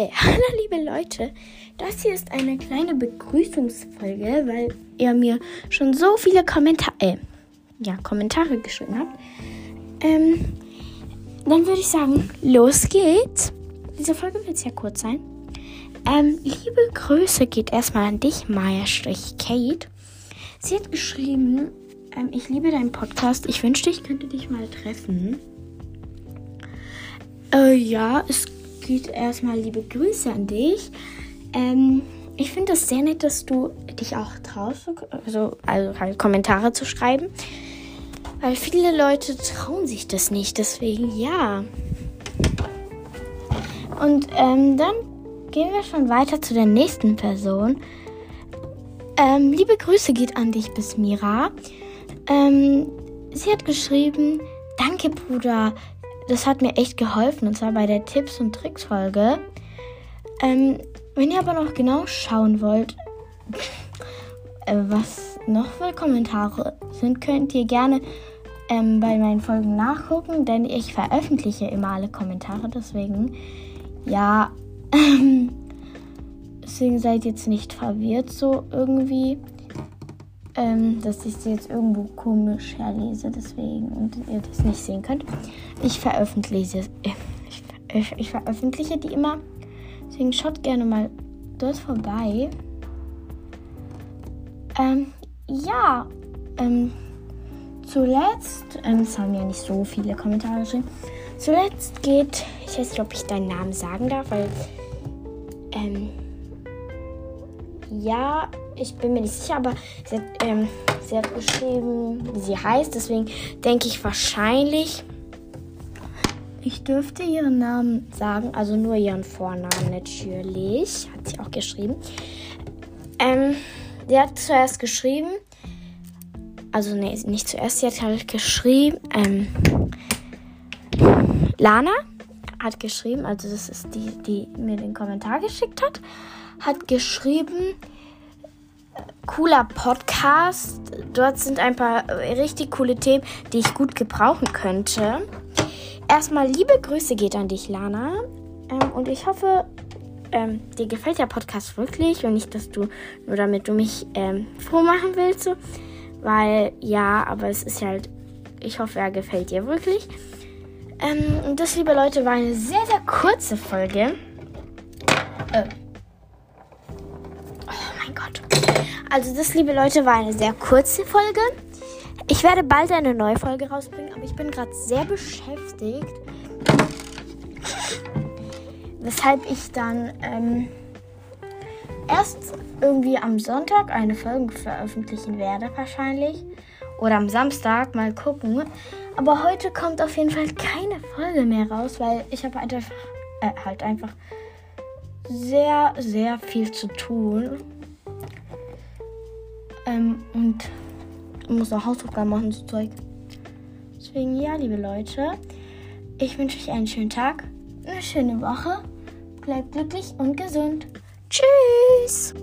Hey, hallo liebe Leute. Das hier ist eine kleine Begrüßungsfolge, weil ihr mir schon so viele Kommentare, äh, ja, Kommentare geschrieben habt. Ähm, dann würde ich sagen, los geht's. Diese Folge wird sehr kurz sein. Ähm, liebe Grüße geht erstmal an dich, Maya-Kate. Sie hat geschrieben, ähm, ich liebe deinen Podcast. Ich wünschte, ich könnte dich mal treffen. Äh, ja, es geht erstmal liebe Grüße an dich. Ähm, ich finde es sehr nett, dass du dich auch traust, also, also halt Kommentare zu schreiben. Weil viele Leute trauen sich das nicht, deswegen ja. Und ähm, dann gehen wir schon weiter zu der nächsten Person. Ähm, liebe Grüße geht an dich, Bismira. Ähm, sie hat geschrieben, danke Bruder, das hat mir echt geholfen und zwar bei der Tipps und Tricks Folge. Ähm, wenn ihr aber noch genau schauen wollt, äh, was noch für Kommentare sind, könnt ihr gerne ähm, bei meinen Folgen nachgucken, denn ich veröffentliche immer alle Kommentare. Deswegen, ja, deswegen seid jetzt nicht verwirrt so irgendwie ähm, dass ich sie jetzt irgendwo komisch herlese, deswegen und ihr das nicht sehen könnt. Ich veröffentliche, äh, ich, ich, veröffentliche die immer. Deswegen schaut gerne mal dort vorbei. Ähm, ja, ähm, zuletzt, ähm, es haben ja nicht so viele Kommentare geschrieben. Zuletzt geht, ich weiß nicht, ob ich deinen Namen sagen darf, weil, ähm, ja, ich bin mir nicht sicher, aber sie hat, ähm, sie hat geschrieben, wie sie heißt. Deswegen denke ich wahrscheinlich, ich dürfte ihren Namen sagen, also nur ihren Vornamen natürlich, hat sie auch geschrieben. Ähm, sie hat zuerst geschrieben, also nee, nicht zuerst, sie hat halt geschrieben, ähm, Lana hat geschrieben, also das ist die, die mir den Kommentar geschickt hat, hat geschrieben, cooler Podcast. Dort sind ein paar richtig coole Themen, die ich gut gebrauchen könnte. Erstmal liebe Grüße geht an dich, Lana. Ähm, und ich hoffe, ähm, dir gefällt der Podcast wirklich und nicht, dass du nur damit du mich ähm, froh machen willst. So. Weil ja, aber es ist halt, ich hoffe, er gefällt dir wirklich. Ähm, und das, liebe Leute, war eine sehr, sehr kurze Folge. Äh, Also das, liebe Leute, war eine sehr kurze Folge. Ich werde bald eine neue Folge rausbringen, aber ich bin gerade sehr beschäftigt. Weshalb ich dann ähm, erst irgendwie am Sonntag eine Folge veröffentlichen werde, wahrscheinlich. Oder am Samstag, mal gucken. Aber heute kommt auf jeden Fall keine Folge mehr raus, weil ich habe halt einfach, äh, halt einfach sehr, sehr viel zu tun. Ähm, und muss auch Hausaufgaben machen, so Zeug. Deswegen, ja, liebe Leute, ich wünsche euch einen schönen Tag, eine schöne Woche. Bleibt glücklich und gesund. Tschüss!